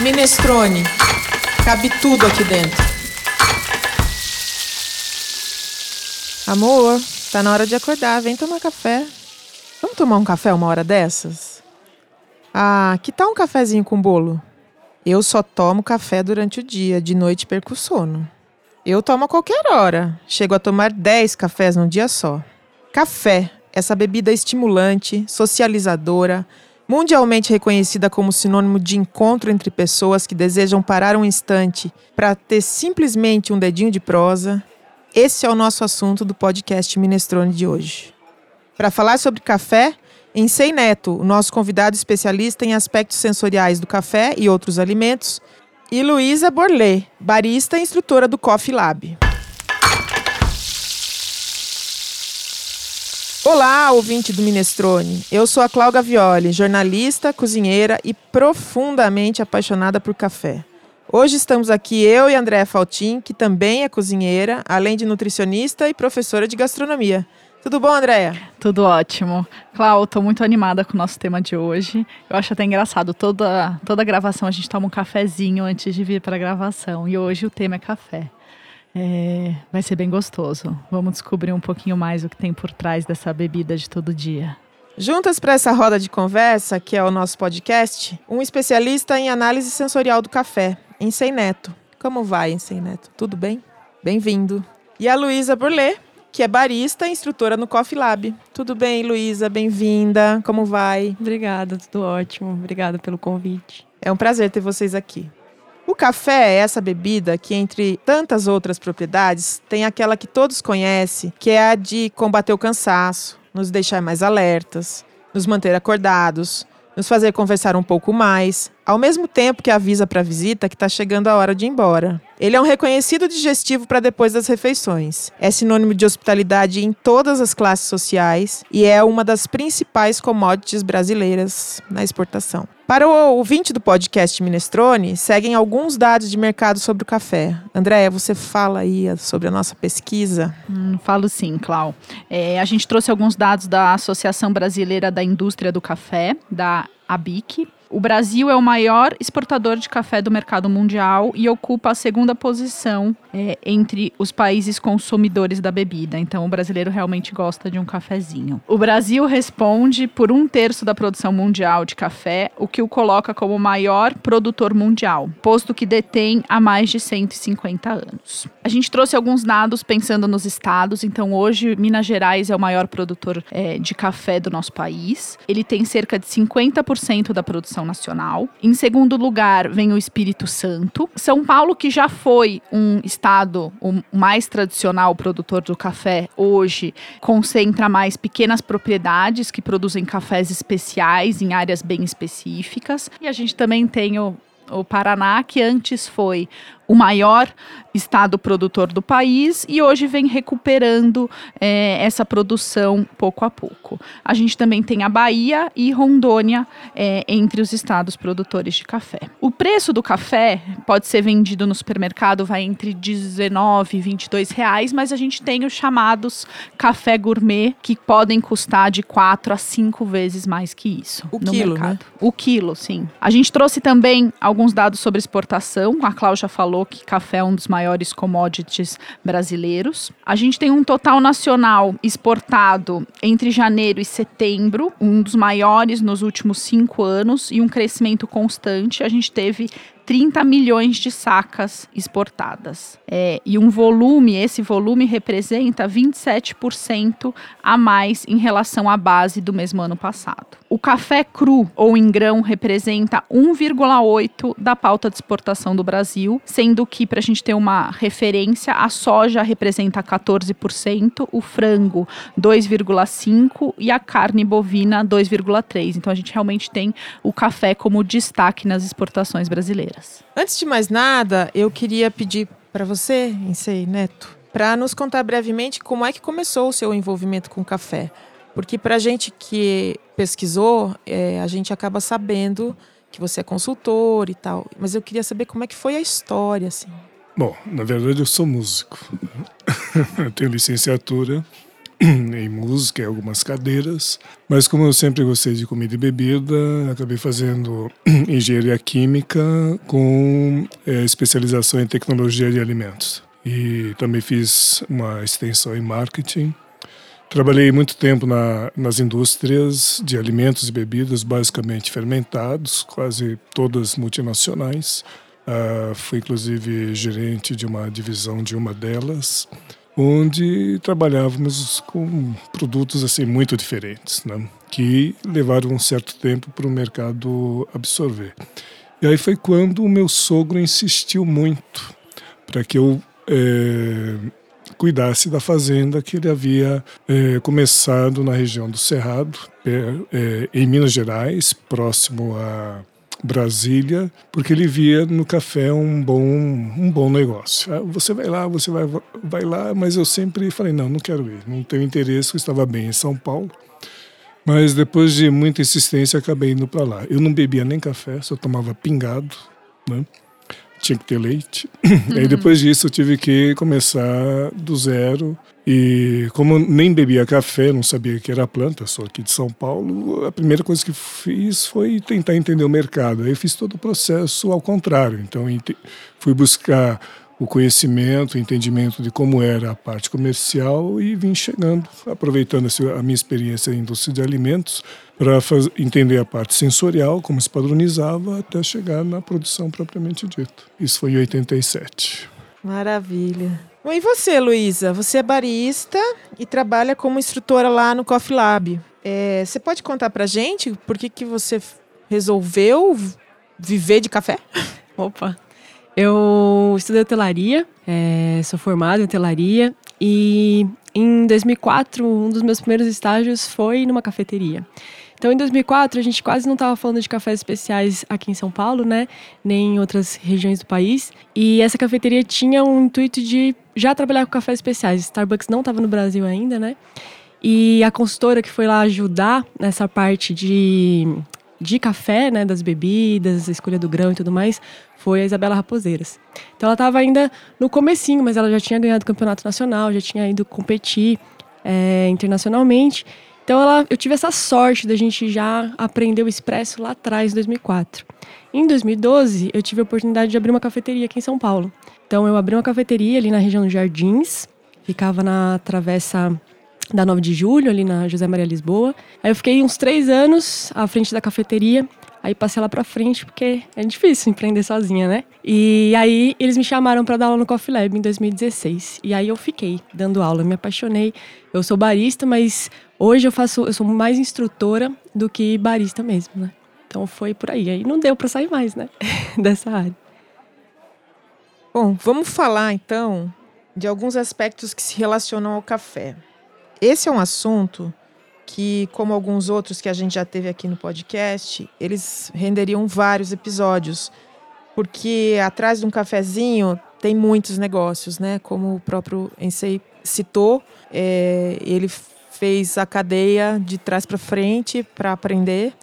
Minestrone. Cabe tudo aqui dentro. Amor, tá na hora de acordar. Vem tomar café. Vamos tomar um café uma hora dessas? Ah, que tal um cafezinho com bolo? Eu só tomo café durante o dia, de noite perco o sono. Eu tomo a qualquer hora. Chego a tomar 10 cafés num dia só. Café, essa bebida estimulante, socializadora, mundialmente reconhecida como sinônimo de encontro entre pessoas que desejam parar um instante para ter simplesmente um dedinho de prosa. Esse é o nosso assunto do podcast Minestrone de hoje. Para falar sobre café, Ensei Neto, o nosso convidado especialista em aspectos sensoriais do café e outros alimentos, e Luísa Borlé, barista e instrutora do Coffee Lab. Olá, ouvinte do Minestrone. Eu sou a Cláudia Violi, jornalista, cozinheira e profundamente apaixonada por café. Hoje estamos aqui eu e Andréa Faltin, que também é cozinheira, além de nutricionista e professora de gastronomia. Tudo bom, Andréia? Tudo ótimo. Clau, estou muito animada com o nosso tema de hoje. Eu acho até engraçado, toda, toda gravação a gente toma um cafezinho antes de vir para a gravação. E hoje o tema é café. É, vai ser bem gostoso. Vamos descobrir um pouquinho mais o que tem por trás dessa bebida de todo dia. Juntas para essa roda de conversa, que é o nosso podcast, um especialista em análise sensorial do café, Ensei Neto. Como vai, Ensei Neto? Tudo bem? Bem-vindo. E a Luísa Burlé, que é barista e instrutora no Coffee Lab. Tudo bem, Luísa? Bem-vinda. Como vai? Obrigada, tudo ótimo. Obrigada pelo convite. É um prazer ter vocês aqui. O café é essa bebida que, entre tantas outras propriedades, tem aquela que todos conhecem, que é a de combater o cansaço, nos deixar mais alertas, nos manter acordados, nos fazer conversar um pouco mais, ao mesmo tempo que avisa para a visita que está chegando a hora de ir embora. Ele é um reconhecido digestivo para depois das refeições. É sinônimo de hospitalidade em todas as classes sociais e é uma das principais commodities brasileiras na exportação. Para o ouvinte do podcast Minestrone, seguem alguns dados de mercado sobre o café. Andréia, você fala aí sobre a nossa pesquisa? Hum, falo sim, Clau. É, a gente trouxe alguns dados da Associação Brasileira da Indústria do Café, da ABIC, o Brasil é o maior exportador de café do mercado mundial e ocupa a segunda posição é, entre os países consumidores da bebida. Então, o brasileiro realmente gosta de um cafezinho. O Brasil responde por um terço da produção mundial de café, o que o coloca como o maior produtor mundial, posto que detém há mais de 150 anos. A gente trouxe alguns dados pensando nos estados. Então, hoje, Minas Gerais é o maior produtor é, de café do nosso país. Ele tem cerca de 50% da produção nacional. Em segundo lugar, vem o Espírito Santo. São Paulo, que já foi um estado o mais tradicional produtor do café, hoje concentra mais pequenas propriedades que produzem cafés especiais em áreas bem específicas. E a gente também tem o o Paraná, que antes foi o maior estado produtor do país e hoje vem recuperando é, essa produção pouco a pouco. A gente também tem a Bahia e Rondônia é, entre os estados produtores de café. O preço do café pode ser vendido no supermercado, vai entre 19 e 22 reais, mas a gente tem os chamados café gourmet que podem custar de 4 a 5 vezes mais que isso o no quilo, mercado. Né? O quilo, sim. A gente trouxe também alguns dados sobre exportação. A Cláudia falou falou que café é um dos maiores commodities brasileiros. A gente tem um total nacional exportado entre janeiro e setembro, um dos maiores nos últimos cinco anos e um crescimento constante. A gente teve 30 milhões de sacas exportadas. É, e um volume, esse volume representa 27% a mais em relação à base do mesmo ano passado. O café cru ou em grão representa 1,8% da pauta de exportação do Brasil, sendo que, para a gente ter uma referência, a soja representa 14%, o frango 2,5% e a carne bovina 2,3%. Então a gente realmente tem o café como destaque nas exportações brasileiras. Antes de mais nada, eu queria pedir para você, Insei Neto, para nos contar brevemente como é que começou o seu envolvimento com o café. Porque para a gente que pesquisou, é, a gente acaba sabendo que você é consultor e tal. Mas eu queria saber como é que foi a história, assim. Bom, na verdade eu sou músico. eu tenho licenciatura em música, em algumas cadeiras. Mas como eu sempre gostei de comida e bebida, acabei fazendo engenharia química com é, especialização em tecnologia de alimentos. E também fiz uma extensão em marketing. Trabalhei muito tempo na, nas indústrias de alimentos e bebidas, basicamente fermentados, quase todas multinacionais. Uh, fui inclusive gerente de uma divisão de uma delas, onde trabalhávamos com produtos assim muito diferentes, né? que levaram um certo tempo para o mercado absorver. E aí foi quando o meu sogro insistiu muito para que eu é, cuidasse da fazenda que ele havia é, começado na região do Cerrado, é, em Minas Gerais, próximo a Brasília, porque ele via no café um bom, um bom negócio. Ah, você vai lá, você vai, vai lá, mas eu sempre falei, não, não quero ir, não tenho interesse, eu estava bem em São Paulo. Mas depois de muita insistência, acabei indo para lá. Eu não bebia nem café, só tomava pingado, né? Tinha que ter leite. Uhum. Aí depois disso eu tive que começar do zero e como nem bebia café, não sabia que era planta, sou aqui de São Paulo, a primeira coisa que fiz foi tentar entender o mercado. Aí fiz todo o processo ao contrário. Então fui buscar o conhecimento, o entendimento de como era a parte comercial e vim chegando, aproveitando a minha experiência em indústria de alimentos para entender a parte sensorial, como se padronizava, até chegar na produção propriamente dita. Isso foi em 87. Maravilha. Bom, e você, Luísa? Você é barista e trabalha como instrutora lá no Coffee Lab. É, você pode contar pra gente por que, que você resolveu viver de café? Opa! Eu estudei hotelaria, é, sou formada em hotelaria e em 2004 um dos meus primeiros estágios foi numa cafeteria. Então, em 2004, a gente quase não estava falando de cafés especiais aqui em São Paulo, né? Nem em outras regiões do país. E essa cafeteria tinha um intuito de já trabalhar com cafés especiais. Starbucks não estava no Brasil ainda, né? E a consultora que foi lá ajudar nessa parte de, de café, né, das bebidas, a escolha do grão e tudo mais, foi a Isabela Raposeiras. Então ela estava ainda no comecinho, mas ela já tinha ganhado o campeonato nacional, já tinha ido competir é, internacionalmente. Então ela, eu tive essa sorte da gente já aprender o expresso lá atrás, em 2004. Em 2012, eu tive a oportunidade de abrir uma cafeteria aqui em São Paulo. Então eu abri uma cafeteria ali na região dos Jardins, ficava na travessa da 9 de julho, ali na José Maria Lisboa. Aí eu fiquei uns três anos à frente da cafeteria. Aí passei lá pra frente porque é difícil empreender sozinha, né? E aí eles me chamaram para dar aula no Coffee Lab em 2016. E aí eu fiquei dando aula, me apaixonei. Eu sou barista, mas hoje eu faço, eu sou mais instrutora do que barista mesmo, né? Então foi por aí. Aí não deu para sair mais, né? Dessa área. Bom, vamos falar então de alguns aspectos que se relacionam ao café. Esse é um assunto que, como alguns outros que a gente já teve aqui no podcast, eles renderiam vários episódios, porque atrás de um cafezinho tem muitos negócios, né? Como o próprio Ensei citou, é, ele fez a cadeia de trás para frente para aprender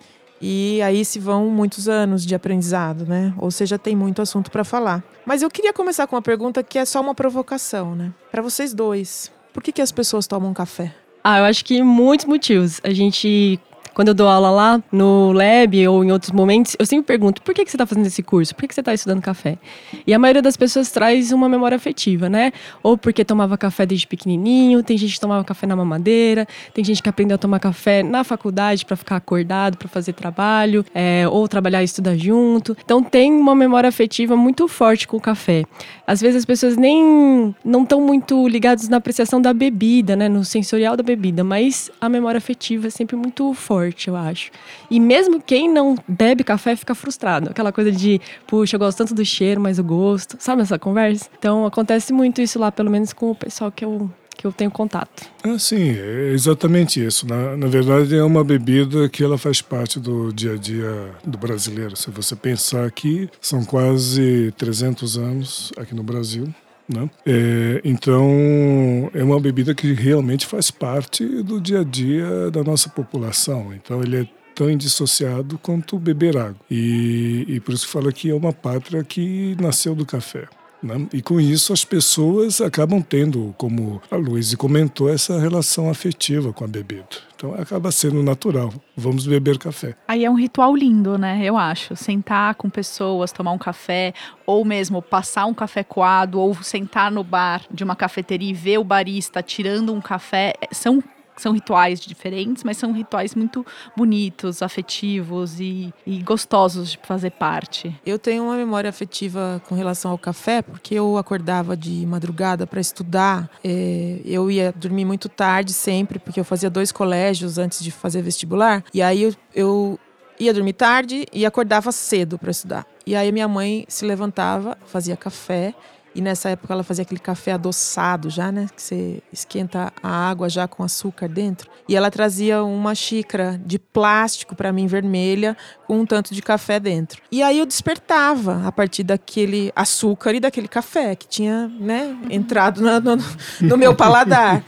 e aí se vão muitos anos de aprendizado, né? Ou seja, tem muito assunto para falar. Mas eu queria começar com uma pergunta que é só uma provocação, né? Para vocês dois, por que, que as pessoas tomam café? Ah, eu acho que muitos motivos. A gente quando eu dou aula lá no lab ou em outros momentos, eu sempre pergunto: por que, que você está fazendo esse curso? Por que, que você está estudando café? E a maioria das pessoas traz uma memória afetiva, né? Ou porque tomava café desde pequenininho, tem gente que tomava café na mamadeira, tem gente que aprendeu a tomar café na faculdade para ficar acordado, para fazer trabalho, é, ou trabalhar e estudar junto. Então tem uma memória afetiva muito forte com o café. Às vezes as pessoas nem não estão muito ligadas na apreciação da bebida, né? No sensorial da bebida, mas a memória afetiva é sempre muito forte forte, eu acho. E mesmo quem não bebe café fica frustrado. Aquela coisa de, puxa, eu gosto tanto do cheiro, mas o gosto. Sabe essa conversa? Então acontece muito isso lá, pelo menos com o pessoal que eu que eu tenho contato. Ah, sim, é exatamente isso. Na, na verdade, é uma bebida que ela faz parte do dia a dia do brasileiro. Se você pensar aqui, são quase 300 anos aqui no Brasil. Né? É, então, é uma bebida que realmente faz parte do dia a dia da nossa população. Então, ele é tão indissociado quanto beber água. E, e por isso que fala que é uma pátria que nasceu do café. Né? E com isso as pessoas acabam tendo, como a Luísa comentou, essa relação afetiva com a bebida. Então acaba sendo natural. Vamos beber café. Aí é um ritual lindo, né? Eu acho. Sentar com pessoas, tomar um café, ou mesmo passar um café coado, ou sentar no bar de uma cafeteria e ver o barista tirando um café. São são rituais diferentes, mas são rituais muito bonitos, afetivos e, e, gostosos de fazer parte. Eu tenho uma memória afetiva com relação ao café, porque eu acordava de madrugada para estudar. É, eu ia dormir muito tarde sempre, porque eu fazia dois colégios antes de fazer vestibular. E aí eu, eu ia dormir tarde e acordava cedo para estudar. E aí minha mãe se levantava, fazia café e nessa época ela fazia aquele café adoçado já, né? Que você esquenta a água já com açúcar dentro. E ela trazia uma xícara de plástico para mim vermelha com um tanto de café dentro. E aí eu despertava a partir daquele açúcar e daquele café que tinha, né, entrado no, no, no meu paladar.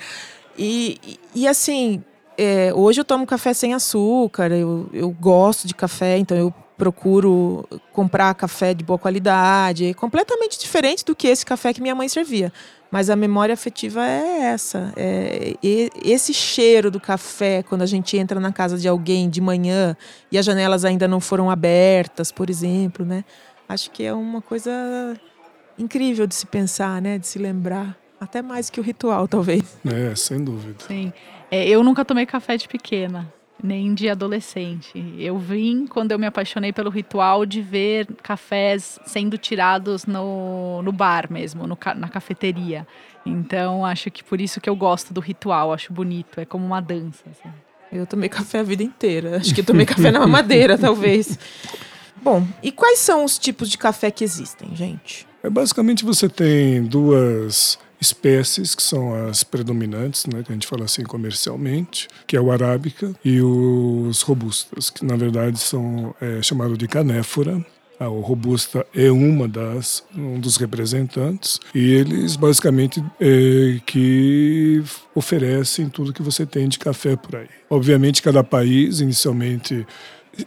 E, e assim, é, hoje eu tomo café sem açúcar, eu, eu gosto de café, então eu procuro comprar café de boa qualidade, completamente diferente do que esse café que minha mãe servia. Mas a memória afetiva é essa, é esse cheiro do café quando a gente entra na casa de alguém de manhã e as janelas ainda não foram abertas, por exemplo, né? Acho que é uma coisa incrível de se pensar, né? De se lembrar, até mais que o ritual, talvez. É, sem dúvida. Sim. É, eu nunca tomei café de pequena nem de adolescente. Eu vim quando eu me apaixonei pelo ritual de ver cafés sendo tirados no, no bar mesmo, no, na cafeteria. Então, acho que por isso que eu gosto do ritual, acho bonito, é como uma dança. Assim. Eu tomei café a vida inteira. Acho que tomei café na mamadeira, talvez. Bom, e quais são os tipos de café que existem, gente? É, basicamente você tem duas espécies que são as predominantes, né, que a gente fala assim comercialmente, que é o arábica e os robustas, que na verdade são é, chamados de canéfora. A robusta é uma das um dos representantes e eles basicamente é, que oferecem tudo que você tem de café por aí. Obviamente cada país inicialmente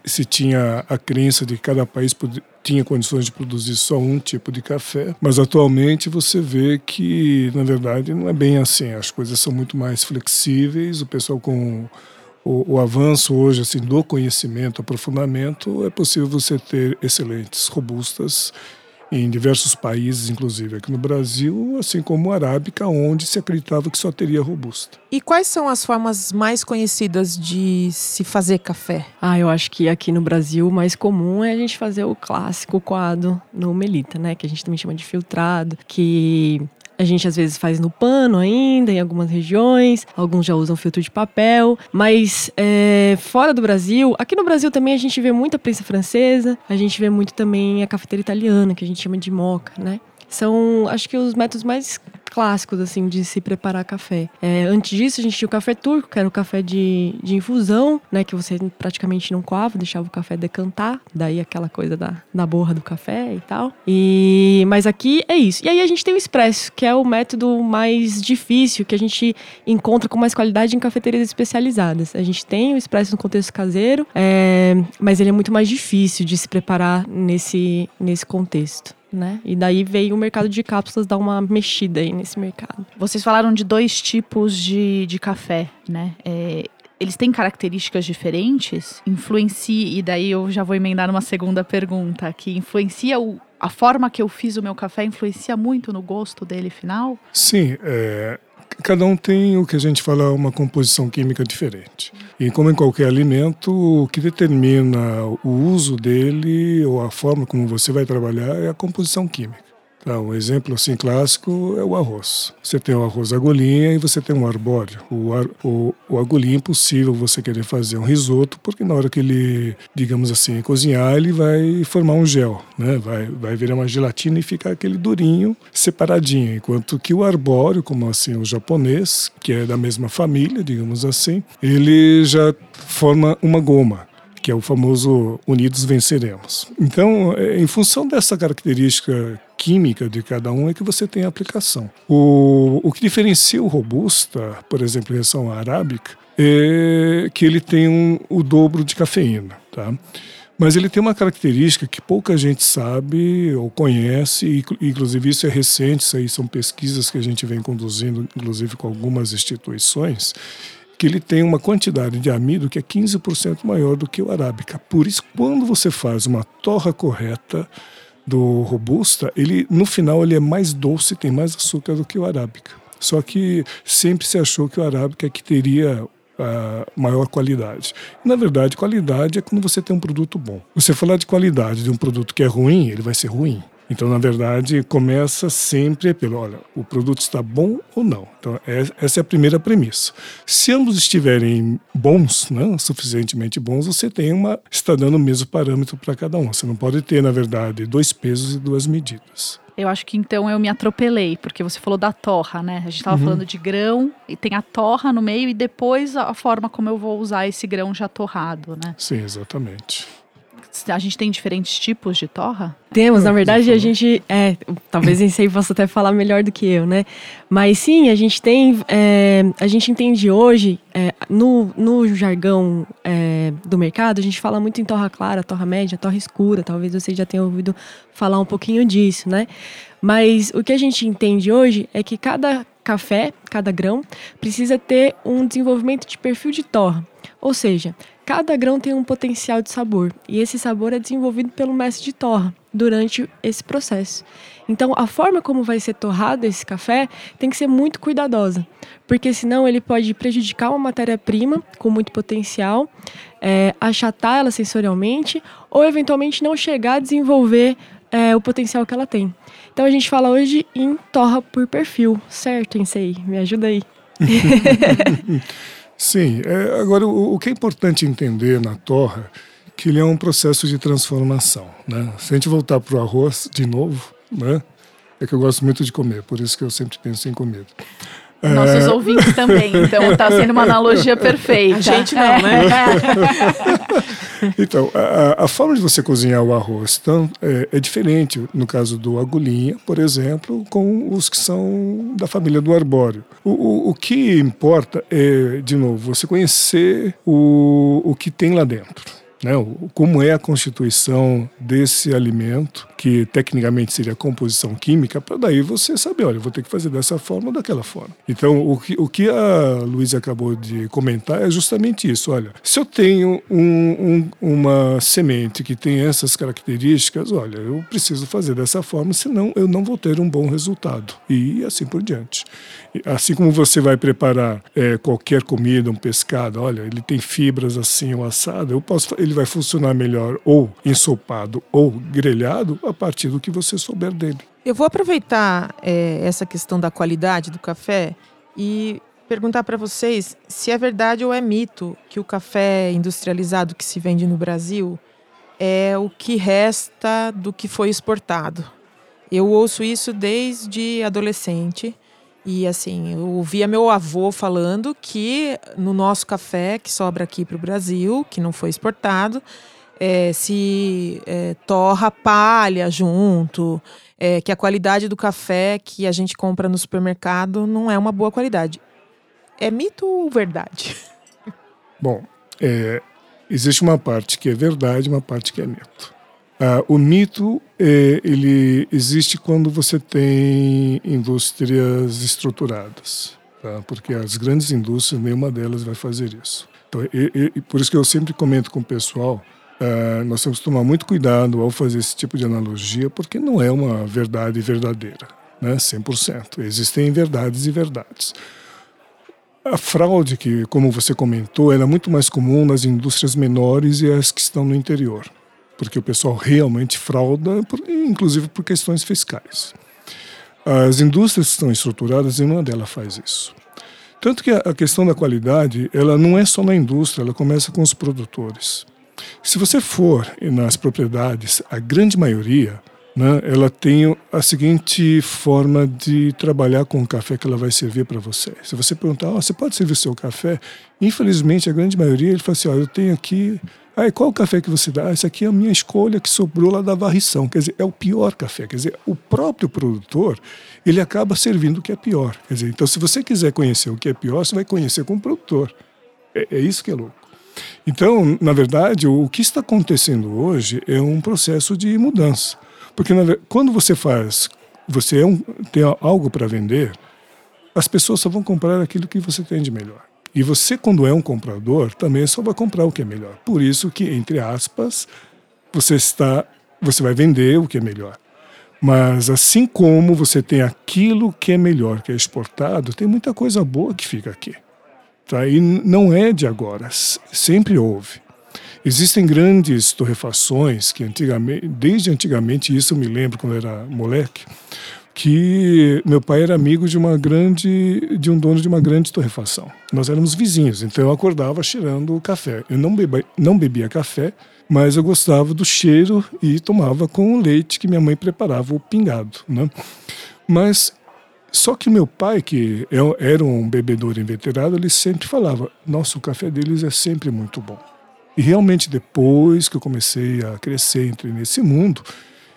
se tinha a crença de que cada país tinha condições de produzir só um tipo de café, mas atualmente você vê que, na verdade, não é bem assim. As coisas são muito mais flexíveis, o pessoal com o, o, avanço hoje assim do conhecimento, aprofundamento, é possível você ter excelentes robustas em diversos países, inclusive aqui no Brasil, assim como a arábica, onde se acreditava que só teria robusta. E quais são as formas mais conhecidas de se fazer café? Ah, eu acho que aqui no Brasil o mais comum é a gente fazer o clássico coado no melita, né? Que a gente também chama de filtrado, que a gente às vezes faz no pano ainda, em algumas regiões, alguns já usam filtro de papel, mas é, fora do Brasil, aqui no Brasil também a gente vê muita prensa francesa, a gente vê muito também a cafeteira italiana, que a gente chama de moca, né? São, acho que, os métodos mais clássicos, assim, de se preparar café. É, antes disso, a gente tinha o café turco, que era o café de, de infusão, né? Que você praticamente não coava, deixava o café decantar. Daí aquela coisa da, da borra do café e tal. E, mas aqui é isso. E aí a gente tem o expresso, que é o método mais difícil, que a gente encontra com mais qualidade em cafeterias especializadas. A gente tem o expresso no contexto caseiro, é, mas ele é muito mais difícil de se preparar nesse, nesse contexto né? E daí veio o mercado de cápsulas dar uma mexida aí nesse mercado. Vocês falaram de dois tipos de, de café, né? É, eles têm características diferentes? Influencia, e daí eu já vou emendar numa segunda pergunta, que influencia o, a forma que eu fiz o meu café, influencia muito no gosto dele final? Sim, é, cada um tem o que a gente fala uma composição química diferente. E como em qualquer alimento, o que determina o uso dele ou a forma como você vai trabalhar é a composição química. Tá, um exemplo assim clássico é o arroz. Você tem o arroz agulhinha e você tem um arbóreo. O, ar, o, o agulhinha é impossível você querer fazer um risoto, porque na hora que ele, digamos assim, cozinhar, ele vai formar um gel, né? vai, vai virar uma gelatina e ficar aquele durinho separadinho. Enquanto que o arbóreo, como assim o japonês, que é da mesma família, digamos assim, ele já forma uma goma que é o famoso Unidos Venceremos. Então, é, em função dessa característica química de cada um é que você tem a aplicação. O, o que diferencia o robusta, por exemplo, em relação à arábica, é que ele tem um, o dobro de cafeína, tá? Mas ele tem uma característica que pouca gente sabe ou conhece, inclusive isso é recente, isso aí são pesquisas que a gente vem conduzindo, inclusive com algumas instituições, que ele tem uma quantidade de amido que é 15% maior do que o arábica. Por isso, quando você faz uma torra correta do robusta, ele no final ele é mais doce, tem mais açúcar do que o arábica. Só que sempre se achou que o arábica é que teria a maior qualidade. Na verdade, qualidade é quando você tem um produto bom. Você falar de qualidade de um produto que é ruim, ele vai ser ruim. Então, na verdade, começa sempre pelo, olha, o produto está bom ou não. Então, é, essa é a primeira premissa. Se ambos estiverem bons, né, suficientemente bons, você tem uma, está dando o mesmo parâmetro para cada um. Você não pode ter, na verdade, dois pesos e duas medidas. Eu acho que então eu me atropelei, porque você falou da torra, né? A gente estava uhum. falando de grão e tem a torra no meio e depois a forma como eu vou usar esse grão já torrado, né? Sim, exatamente. A gente tem diferentes tipos de torra? Temos, na verdade a gente. É, talvez esse aí possa até falar melhor do que eu, né? Mas sim, a gente tem. É, a gente entende hoje, é, no, no jargão é, do mercado, a gente fala muito em torra clara, torra média, torra escura. Talvez você já tenha ouvido falar um pouquinho disso, né? Mas o que a gente entende hoje é que cada café, cada grão, precisa ter um desenvolvimento de perfil de torra. Ou seja, cada grão tem um potencial de sabor e esse sabor é desenvolvido pelo mestre de torra durante esse processo. Então, a forma como vai ser torrado esse café tem que ser muito cuidadosa, porque senão ele pode prejudicar uma matéria-prima com muito potencial, é, achatar ela sensorialmente ou eventualmente não chegar a desenvolver é, o potencial que ela tem. Então, a gente fala hoje em torra por perfil, certo, Ensei? Me ajuda aí. Sim, é, agora o, o, que é importante entender na torra que ele é um processo de transformação, né? Se a gente voltar para o arroz de novo, né? É que eu gosto muito de comer, por isso que eu sempre penso em comida. Nossos é... ouvintes também, então está sendo uma analogia perfeita. A gente não, né? então, a, a, forma de você cozinhar o arroz então, é, é, diferente, no caso do agulhinha, por exemplo, com os que são da família do arbóreo. O, o, o que importa é, de novo, você conhecer o, o que tem lá dentro né, como é a constituição desse alimento, que tecnicamente seria composição química, para daí você saber, olha, vou ter que fazer dessa forma ou daquela forma. Então, o que, o que a Luísa acabou de comentar é justamente isso. Olha, se eu tenho um, um, uma semente que tem essas características, olha, eu preciso fazer dessa forma, senão eu não vou ter um bom resultado. E assim por diante. Assim como você vai preparar é, qualquer comida, um pescado, olha, ele tem fibras assim, o assado, eu posso, ele vai funcionar melhor ou ensopado ou grelhado a partir do que você souber dele. Eu vou aproveitar é, essa questão da qualidade do café e perguntar para vocês se é verdade ou é mito que o café industrializado que se vende no Brasil é o que resta do que foi exportado. Eu ouço isso desde adolescente e assim, eu ouvia meu avô falando que no nosso café, que sobra aqui para o Brasil, que não foi exportado, é, se é, torra palha junto, é, que a qualidade do café que a gente compra no supermercado não é uma boa qualidade. É mito ou verdade? Bom, é, existe uma parte que é verdade uma parte que é mito. Ah, o mito é, ele existe quando você tem indústrias estruturadas, tá? porque as grandes indústrias nenhuma delas vai fazer isso. Então, por isso que eu sempre comento com o pessoal, ah, nós temos que tomar muito cuidado ao fazer esse tipo de analogia, porque não é uma verdade verdadeira, né? 100%. Existem verdades e verdades. A fraude, que, como você comentou, é muito mais comum nas indústrias menores e as que estão no interior porque o pessoal realmente frauda, inclusive por questões fiscais. As indústrias que estão estruturadas, nenhuma delas faz isso. Tanto que a questão da qualidade, ela não é só na indústria, ela começa com os produtores. Se você for nas propriedades, a grande maioria, né, ela tem a seguinte forma de trabalhar com o café que ela vai servir para você. Se você perguntar, oh, você pode servir seu café? Infelizmente, a grande maioria, ele fala assim, oh, eu tenho aqui Aí, qual o café que você dá? Ah, esse aqui é a minha escolha que sobrou lá da varrição. Quer dizer, é o pior café. Quer dizer, o próprio produtor, ele acaba servindo o que é pior. Quer dizer, então, se você quiser conhecer o que é pior, você vai conhecer com o produtor. É, é isso que é louco. Então, na verdade, o que está acontecendo hoje é um processo de mudança. Porque na, quando você faz, você é um, tem algo para vender, as pessoas só vão comprar aquilo que você tem de melhor. E você, quando é um comprador, também só vai comprar o que é melhor. Por isso que, entre aspas, você está, você vai vender o que é melhor. Mas assim como você tem aquilo que é melhor, que é exportado, tem muita coisa boa que fica aqui. Tá? E não é de agora, sempre houve. Existem grandes torrefações que antigamente, desde antigamente, isso eu me lembro quando era moleque, que meu pai era amigo de uma grande de um dono de uma grande torrefação. Nós éramos vizinhos, então eu acordava cheirando café. Eu não bebia, não bebia café, mas eu gostava do cheiro e tomava com o leite que minha mãe preparava o pingado, né? Mas só que meu pai, que é, era um bebedor inveterado, ele sempre falava: "Nossa, o café deles é sempre muito bom". E realmente depois que eu comecei a crescer, entrei nesse mundo,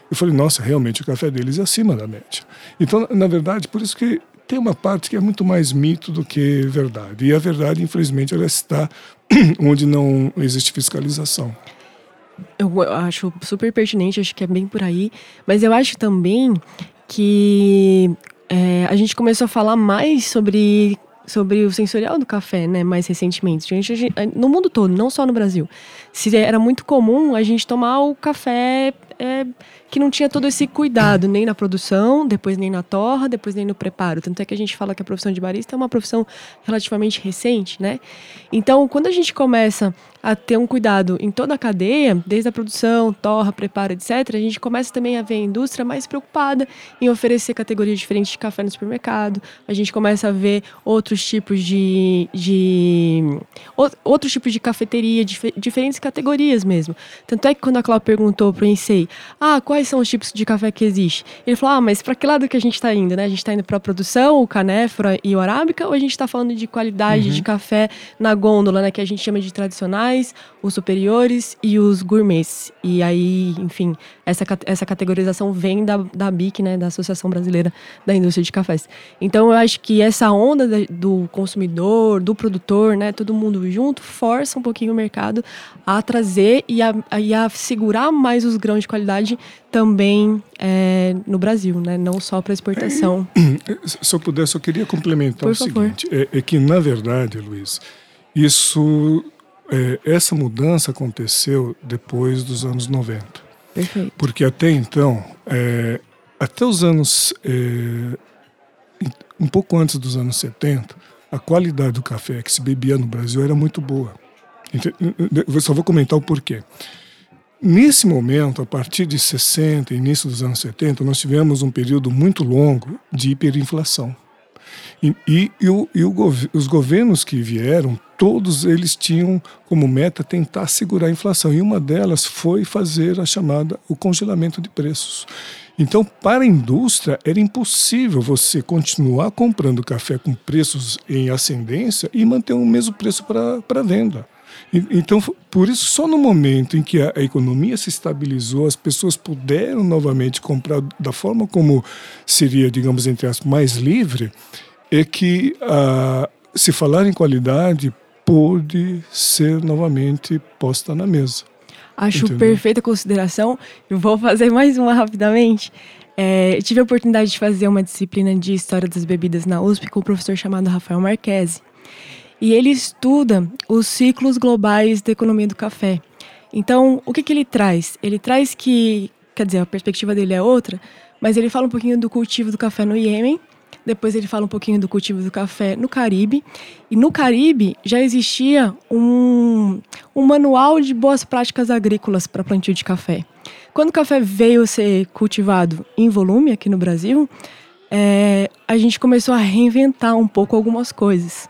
eu falei, nossa, realmente o café deles é acima da média. Então, na verdade, por isso que tem uma parte que é muito mais mito do que verdade. E a verdade, infelizmente, ela está onde não existe fiscalização. Eu acho super pertinente, acho que é bem por aí. Mas eu acho também que é, a gente começou a falar mais sobre sobre o sensorial do café, né, mais recentemente. Gente, gente, no mundo todo, não só no Brasil. Se era muito comum a gente tomar o café é, que não tinha todo esse cuidado, nem na produção, depois nem na torra, depois nem no preparo. Tanto é que a gente fala que a profissão de barista é uma profissão relativamente recente, né? Então, quando a gente começa a ter um cuidado em toda a cadeia, desde a produção, torra, preparo, etc., a gente começa também a ver a indústria mais preocupada em oferecer categorias diferentes de café no supermercado. A gente começa a ver outros tipos de. de outros tipos de cafeteria, dif diferentes categorias mesmo. Tanto é que quando a Cláudia perguntou para o Ensei, ah, quais são os tipos de café que existe? Ele falou, ah, mas para que lado que a gente está indo, né? A gente está indo para a produção, o canéfora e o arábica, ou a gente está falando de qualidade uhum. de café na gôndola, né? Que a gente chama de tradicionais, os superiores e os gourmets. E aí, enfim, essa, essa categorização vem da, da BIC, né? Da Associação Brasileira da Indústria de Cafés. Então, eu acho que essa onda do consumidor, do produtor, né? Todo mundo junto, força um pouquinho o mercado a trazer e a, e a segurar mais os grãos de qualidade também é, no Brasil, né? não só para exportação. Se eu pudesse, eu queria complementar Por o favor. seguinte: é, é, que, na verdade, Luiz, isso, essa mudança aconteceu depois dos anos 90. Perfeito. Porque até então, é, até os anos. É, um pouco antes dos anos 70, a qualidade do café que se bebia no Brasil era muito boa. Eu só vou comentar o porquê. Nesse momento, a partir de 60, início dos anos 70, nós tivemos um período muito longo de hiperinflação. E, e, e, o, e o, os governos que vieram, todos eles tinham como meta tentar segurar a inflação. E uma delas foi fazer a chamada o congelamento de preços. Então, para a indústria, era impossível você continuar comprando café com preços em ascendência e manter o mesmo preço para venda. Então, por isso, só no momento em que a, economia se estabilizou, as pessoas puderam novamente comprar da forma como seria, digamos, entre as mais livre, é que a, se falar em qualidade pôde ser novamente posta na mesa. Acho Entendeu? perfeita consideração. Eu vou fazer mais uma rapidamente. É, tive a oportunidade de fazer uma disciplina de História das Bebidas na USP com um professor chamado Rafael Marquesi. E ele estuda os ciclos globais da economia do café. Então, o que, que ele traz? Ele traz que, quer dizer, a perspectiva dele é outra, mas ele fala um pouquinho do cultivo do café no Iêmen, depois ele fala um pouquinho do cultivo do café no Caribe. E no Caribe já existia um, um manual de boas práticas agrícolas para plantio de café. Quando o café veio ser cultivado em volume aqui no Brasil, é, a gente começou a reinventar um pouco algumas coisas.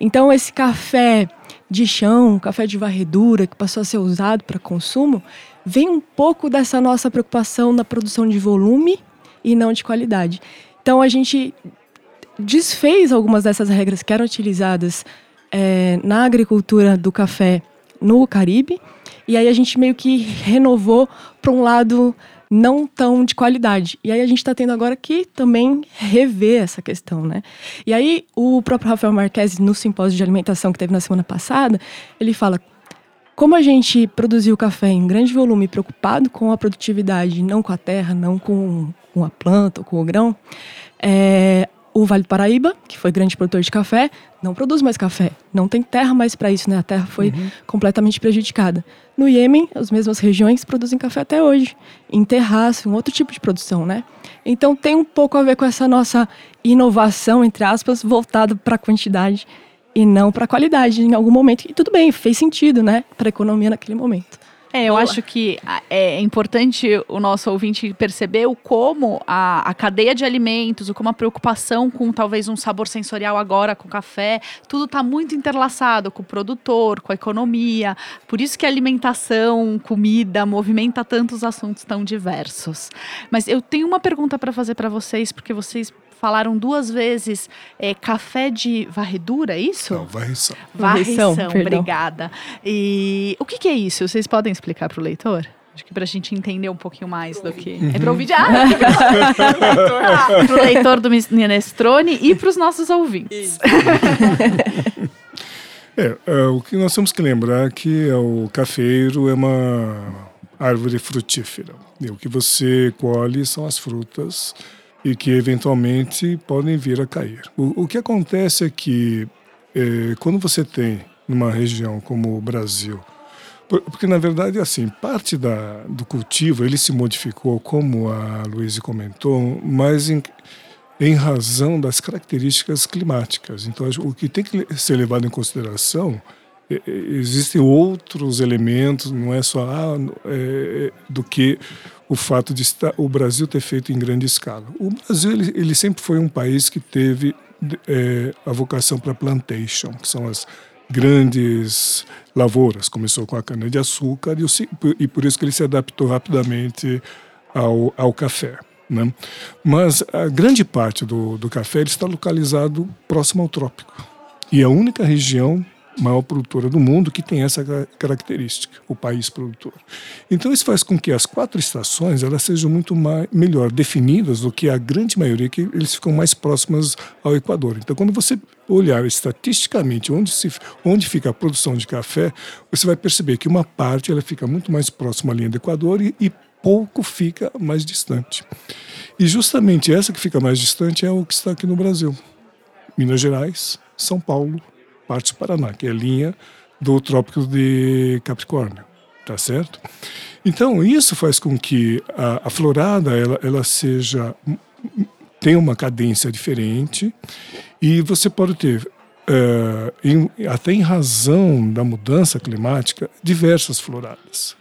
Então, esse café de chão, café de varredura, que passou a ser usado para consumo, vem um pouco dessa nossa preocupação na produção de volume e não de qualidade. Então, a gente desfez algumas dessas regras que eram utilizadas é, na agricultura do café no Caribe, e aí a gente meio que renovou para um lado não tão de qualidade. E aí a gente está tendo agora que também rever essa questão, né? E aí o próprio Rafael Marques, no simpósio de alimentação que teve na semana passada, ele fala Como a gente produziu café em grande volume, preocupado com a produtividade, não com a terra, não com, com a planta ou com o grão, é, o Vale do Paraíba, que foi grande produtor de café, não produz mais café. Não tem terra mais para isso, né? A terra foi uhum. completamente prejudicada. No Iêmen, as mesmas regiões produzem café até hoje, em terraço, um outro tipo de produção, né? Então tem um pouco a ver com essa nossa inovação, entre aspas, voltada para a quantidade e não para a qualidade em algum momento. E tudo bem, fez sentido, né? Para a economia naquele momento. É, eu acho que é importante o nosso ouvinte perceber o como a, a cadeia de alimentos, o como a preocupação com talvez um sabor sensorial agora com café, tudo está muito interlaçado com o produtor, com a economia. Por isso que alimentação, comida, movimenta tantos assuntos tão diversos. Mas eu tenho uma pergunta para fazer para vocês, porque vocês falaram duas vezes é, café de varredura, é isso? Não, varrição. Varrição, varrição obrigada. E o que, que é isso? Vocês podem explicar para o leitor? Acho que para a gente entender um pouquinho mais do que. Uhum. É para ouvir. Ah, para o leitor do Minestrone e para os nossos ouvintes. é, é, o que nós temos que lembrar é que o cafeiro é uma árvore frutífera. E o que você colhe são as frutas e que eventualmente podem vir a cair. O, o que acontece é que é, quando você tem numa região como o Brasil, porque na verdade assim parte da, do cultivo ele se modificou como a Luísa comentou, mas em, em razão das características climáticas. Então o que tem que ser levado em consideração é, é, existem outros elementos, não é só ah, é, do que o fato de estar, o Brasil ter feito em grande escala. O Brasil ele, ele sempre foi um país que teve é, a vocação para plantation, que são as grandes lavouras. Começou com a cana de açúcar e, e por isso que ele se adaptou rapidamente ao, ao café. Né? Mas a grande parte do, do café está localizado próximo ao trópico. E a única região maior produtora do mundo que tem essa característica, o país produtor. Então isso faz com que as quatro estações elas sejam muito mais, melhor definidas do que a grande maioria que eles ficam mais próximas ao Equador. Então quando você olhar estatisticamente onde se onde fica a produção de café, você vai perceber que uma parte ela fica muito mais próxima à linha do Equador e, e pouco fica mais distante. E justamente essa que fica mais distante é o que está aqui no Brasil. Minas Gerais, São Paulo, parte do Paraná, que é a linha do Trópico de Capricórnio, tá certo? Então isso faz com que a, a florada ela, ela seja tenha uma cadência diferente e você pode ter uh, em, até em razão da mudança climática diversas floradas,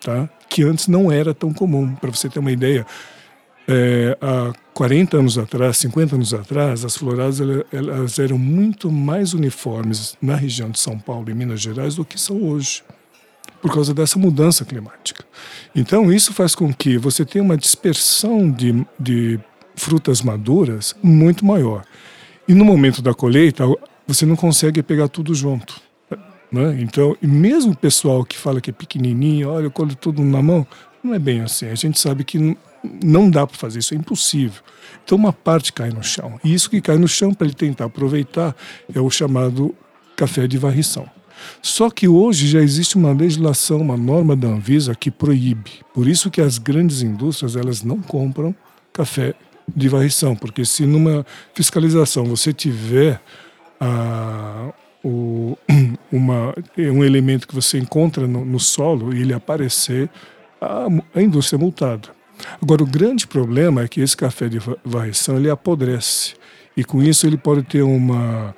tá? Que antes não era tão comum. Para você ter uma ideia, é, há 40 anos atrás, 50 anos atrás, as floradas elas eram muito mais uniformes na região de São Paulo e Minas Gerais do que são hoje, por causa dessa mudança climática. Então, isso faz com que você tenha uma dispersão de, de frutas maduras muito maior. E no momento da colheita, você não consegue pegar tudo junto. Né? Então, mesmo o pessoal que fala que é pequenininho, olha, eu colho tudo na mão, não é bem assim. A gente sabe que não dá para fazer isso, é impossível. Então uma parte cai no chão. E isso que cai no chão para ele tentar aproveitar é o chamado café de varrição. Só que hoje já existe uma legislação, uma norma da Anvisa que proíbe. Por isso que as grandes indústrias elas não compram café de varrição, porque se numa fiscalização você tiver ah, o, uma, um elemento que você encontra no, no solo e ele aparecer, a, a indústria é multada. Agora, o grande problema é que esse café de varrição ele apodrece. E com isso ele pode ter uma,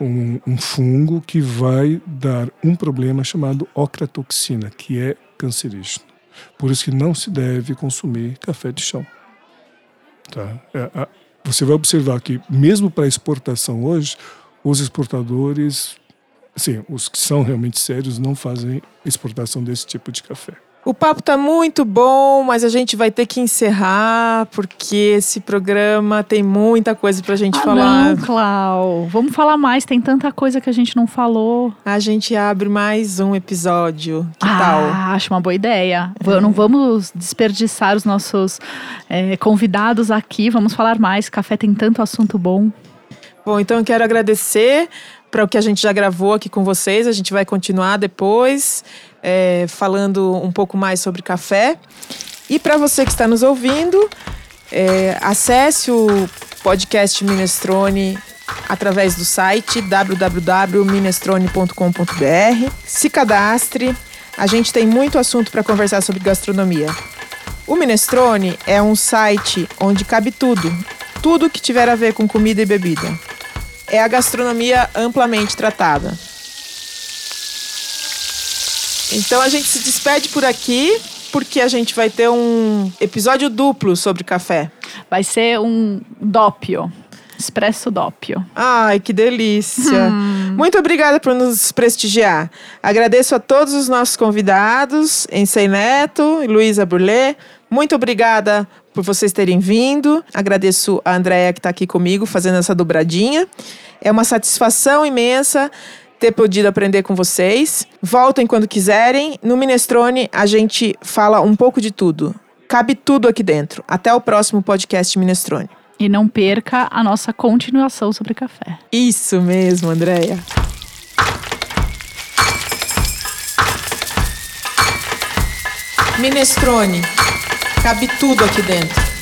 um, um fungo que vai dar um problema chamado ocratoxina, que é cancerígeno. Por isso que não se deve consumir café de chão. Tá? É, a, você vai observar que, mesmo para exportação hoje, os exportadores, sim, os que são realmente sérios, não fazem exportação desse tipo de café. O papo tá muito bom, mas a gente vai ter que encerrar porque esse programa tem muita coisa pra gente ah, falar. Não, Clau. Vamos falar mais, tem tanta coisa que a gente não falou. A gente abre mais um episódio. Que ah, tal? Acho uma boa ideia. É. Não vamos desperdiçar os nossos é, convidados aqui. Vamos falar mais. Café tem tanto assunto bom. Bom, então eu quero agradecer para o que a gente já gravou aqui com vocês. A gente vai continuar depois, é, falando um pouco mais sobre café. E para você que está nos ouvindo, é, acesse o podcast Minestrone através do site www.minestrone.com.br. Se cadastre, a gente tem muito assunto para conversar sobre gastronomia. O Minestrone é um site onde cabe tudo, tudo que tiver a ver com comida e bebida. É a gastronomia amplamente tratada. Então a gente se despede por aqui, porque a gente vai ter um episódio duplo sobre café. Vai ser um dópio. Expresso Dópio. Ai, que delícia! Hum. Muito obrigada por nos prestigiar. Agradeço a todos os nossos convidados, Ensei Neto e Luísa Burlé. Muito obrigada por vocês terem vindo. Agradeço a Andréia que está aqui comigo fazendo essa dobradinha. É uma satisfação imensa ter podido aprender com vocês. Voltem quando quiserem. No Minestrone a gente fala um pouco de tudo. Cabe tudo aqui dentro. Até o próximo podcast Minestrone. E não perca a nossa continuação sobre café. Isso mesmo, Andréia. Minestrone. Cabe tudo aqui dentro.